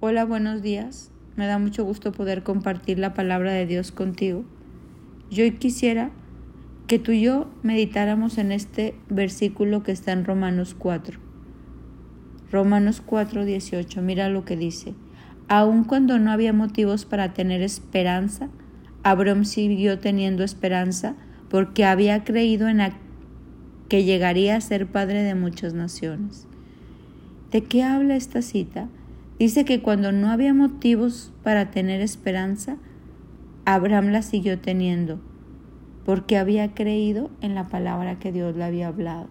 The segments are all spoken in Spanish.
Hola, buenos días. Me da mucho gusto poder compartir la palabra de Dios contigo. Yo quisiera que tú y yo meditáramos en este versículo que está en Romanos 4. Romanos 4, 18. Mira lo que dice. Aun cuando no había motivos para tener esperanza, Abraham siguió teniendo esperanza porque había creído en que llegaría a ser padre de muchas naciones. ¿De qué habla esta cita? Dice que cuando no había motivos para tener esperanza, Abraham la siguió teniendo, porque había creído en la palabra que Dios le había hablado.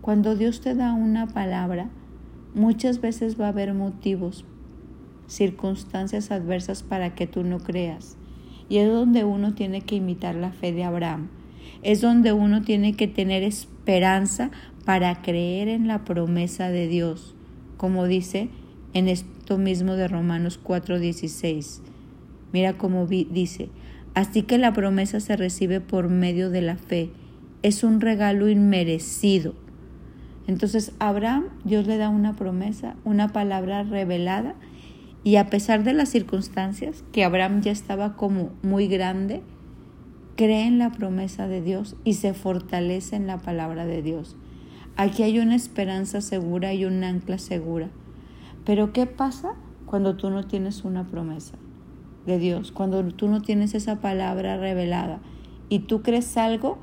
Cuando Dios te da una palabra, muchas veces va a haber motivos, circunstancias adversas para que tú no creas. Y es donde uno tiene que imitar la fe de Abraham. Es donde uno tiene que tener esperanza para creer en la promesa de Dios, como dice en esto mismo de Romanos 4:16. Mira cómo dice, así que la promesa se recibe por medio de la fe, es un regalo inmerecido. Entonces Abraham, Dios le da una promesa, una palabra revelada, y a pesar de las circunstancias, que Abraham ya estaba como muy grande, cree en la promesa de Dios y se fortalece en la palabra de Dios. Aquí hay una esperanza segura y un ancla segura. Pero ¿qué pasa cuando tú no tienes una promesa de Dios? Cuando tú no tienes esa palabra revelada y tú crees algo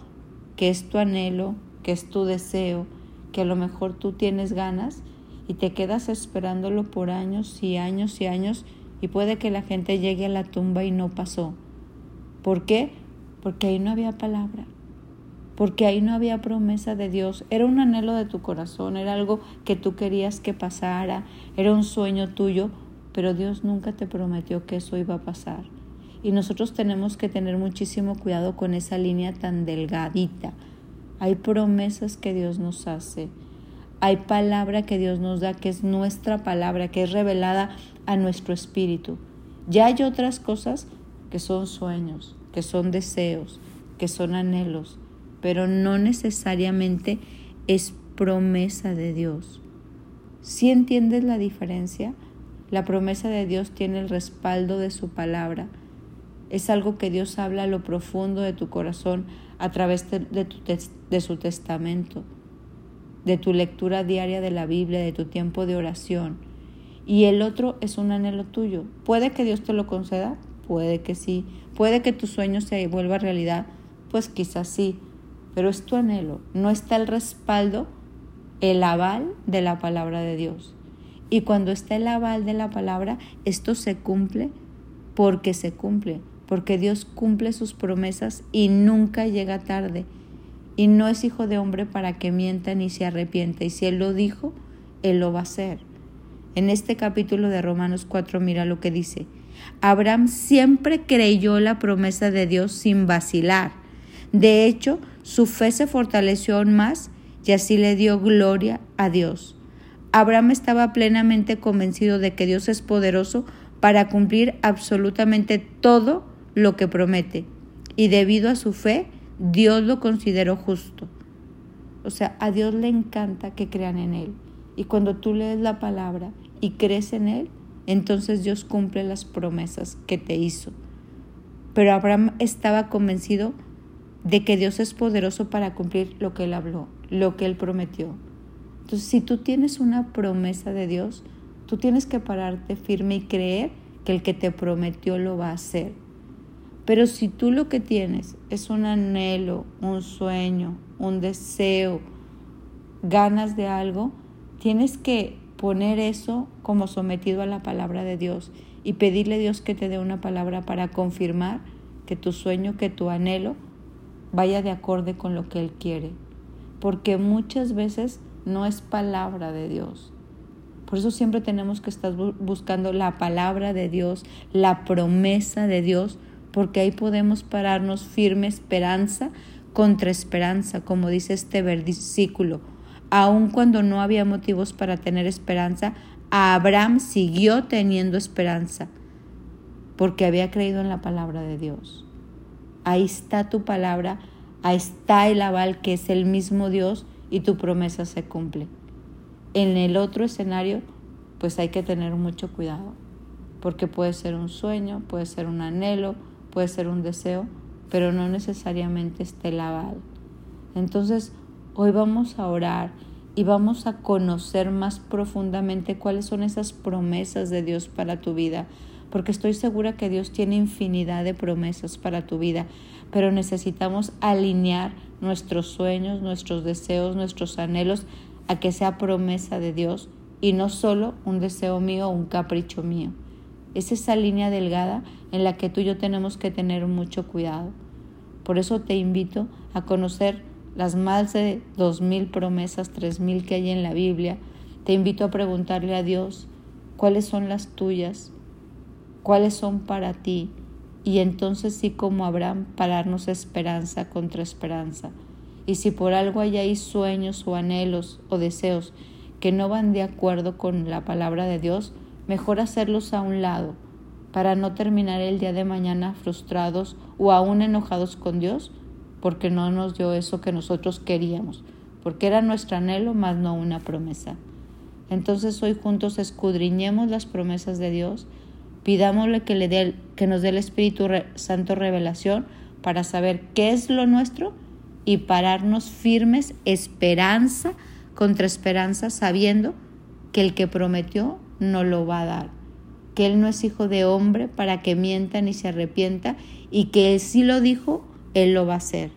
que es tu anhelo, que es tu deseo, que a lo mejor tú tienes ganas y te quedas esperándolo por años y años y años y puede que la gente llegue a la tumba y no pasó. ¿Por qué? Porque ahí no había palabra porque ahí no había promesa de Dios, era un anhelo de tu corazón, era algo que tú querías que pasara, era un sueño tuyo, pero Dios nunca te prometió que eso iba a pasar. Y nosotros tenemos que tener muchísimo cuidado con esa línea tan delgadita. Hay promesas que Dios nos hace, hay palabra que Dios nos da, que es nuestra palabra, que es revelada a nuestro espíritu. Ya hay otras cosas que son sueños, que son deseos, que son anhelos, pero no necesariamente es promesa de Dios. Si entiendes la diferencia, la promesa de Dios tiene el respaldo de su palabra. Es algo que Dios habla a lo profundo de tu corazón a través de, de su testamento, de tu lectura diaria de la Biblia, de tu tiempo de oración. Y el otro es un anhelo tuyo. ¿Puede que Dios te lo conceda? Puede que sí. ¿Puede que tu sueño se vuelva realidad? Pues quizás sí pero es tu anhelo, no está el respaldo, el aval de la palabra de Dios. Y cuando está el aval de la palabra, esto se cumple porque se cumple, porque Dios cumple sus promesas y nunca llega tarde. Y no es hijo de hombre para que mienta ni se arrepienta. Y si Él lo dijo, Él lo va a hacer. En este capítulo de Romanos 4 mira lo que dice. Abraham siempre creyó la promesa de Dios sin vacilar. De hecho, su fe se fortaleció aún más y así le dio gloria a Dios. Abraham estaba plenamente convencido de que Dios es poderoso para cumplir absolutamente todo lo que promete. Y debido a su fe, Dios lo consideró justo. O sea, a Dios le encanta que crean en Él. Y cuando tú lees la palabra y crees en Él, entonces Dios cumple las promesas que te hizo. Pero Abraham estaba convencido de que Dios es poderoso para cumplir lo que Él habló, lo que Él prometió. Entonces, si tú tienes una promesa de Dios, tú tienes que pararte firme y creer que el que te prometió lo va a hacer. Pero si tú lo que tienes es un anhelo, un sueño, un deseo, ganas de algo, tienes que poner eso como sometido a la palabra de Dios y pedirle a Dios que te dé una palabra para confirmar que tu sueño, que tu anhelo vaya de acorde con lo que Él quiere, porque muchas veces no es palabra de Dios. Por eso siempre tenemos que estar buscando la palabra de Dios, la promesa de Dios, porque ahí podemos pararnos firme esperanza contra esperanza, como dice este versículo. Aun cuando no había motivos para tener esperanza, Abraham siguió teniendo esperanza, porque había creído en la palabra de Dios ahí está tu palabra, ahí está el aval que es el mismo Dios y tu promesa se cumple. En el otro escenario pues hay que tener mucho cuidado, porque puede ser un sueño, puede ser un anhelo, puede ser un deseo, pero no necesariamente esté lavado. Entonces, hoy vamos a orar y vamos a conocer más profundamente cuáles son esas promesas de Dios para tu vida, porque estoy segura que Dios tiene infinidad de promesas para tu vida, pero necesitamos alinear nuestros sueños, nuestros deseos, nuestros anhelos a que sea promesa de Dios y no solo un deseo mío o un capricho mío. Es esa línea delgada en la que tú y yo tenemos que tener mucho cuidado. Por eso te invito a conocer las más de dos mil promesas, tres mil que hay en la Biblia. Te invito a preguntarle a Dios cuáles son las tuyas, cuáles son para ti, y entonces sí como Abraham pararnos esperanza contra esperanza. Y si por algo hay ahí sueños o anhelos o deseos que no van de acuerdo con la palabra de Dios, mejor hacerlos a un lado para no terminar el día de mañana frustrados o aún enojados con Dios porque no nos dio eso que nosotros queríamos, porque era nuestro anhelo más no una promesa. Entonces hoy juntos escudriñemos las promesas de Dios, pidámosle que, le dé, que nos dé el Espíritu Santo revelación para saber qué es lo nuestro y pararnos firmes, esperanza contra esperanza, sabiendo que el que prometió no lo va a dar, que Él no es hijo de hombre para que mienta ni se arrepienta y que Él sí lo dijo, Él lo va a hacer.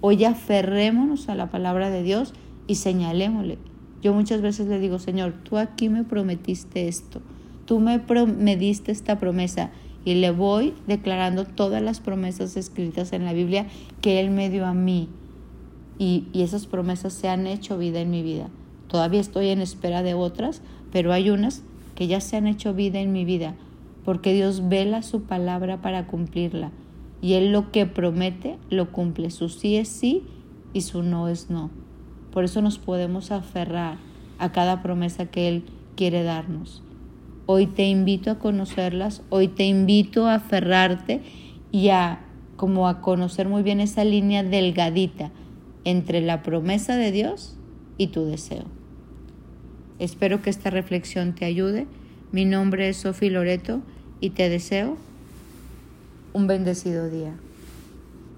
Hoy aferrémonos a la palabra de Dios y señalémosle. Yo muchas veces le digo, Señor, tú aquí me prometiste esto, tú me, me diste esta promesa y le voy declarando todas las promesas escritas en la Biblia que Él me dio a mí. Y, y, esas promesas se han hecho vida en mi vida. Todavía estoy en espera de otras, pero hay unas que ya se han hecho vida en mi vida, porque Dios vela su palabra para cumplirla. Y Él lo que promete, lo cumple. Su sí es sí y su no es no. Por eso nos podemos aferrar a cada promesa que Él quiere darnos. Hoy te invito a conocerlas, hoy te invito a aferrarte y a como a conocer muy bien esa línea delgadita entre la promesa de Dios y tu deseo. Espero que esta reflexión te ayude. Mi nombre es Sofi Loreto y te deseo un bendecido día.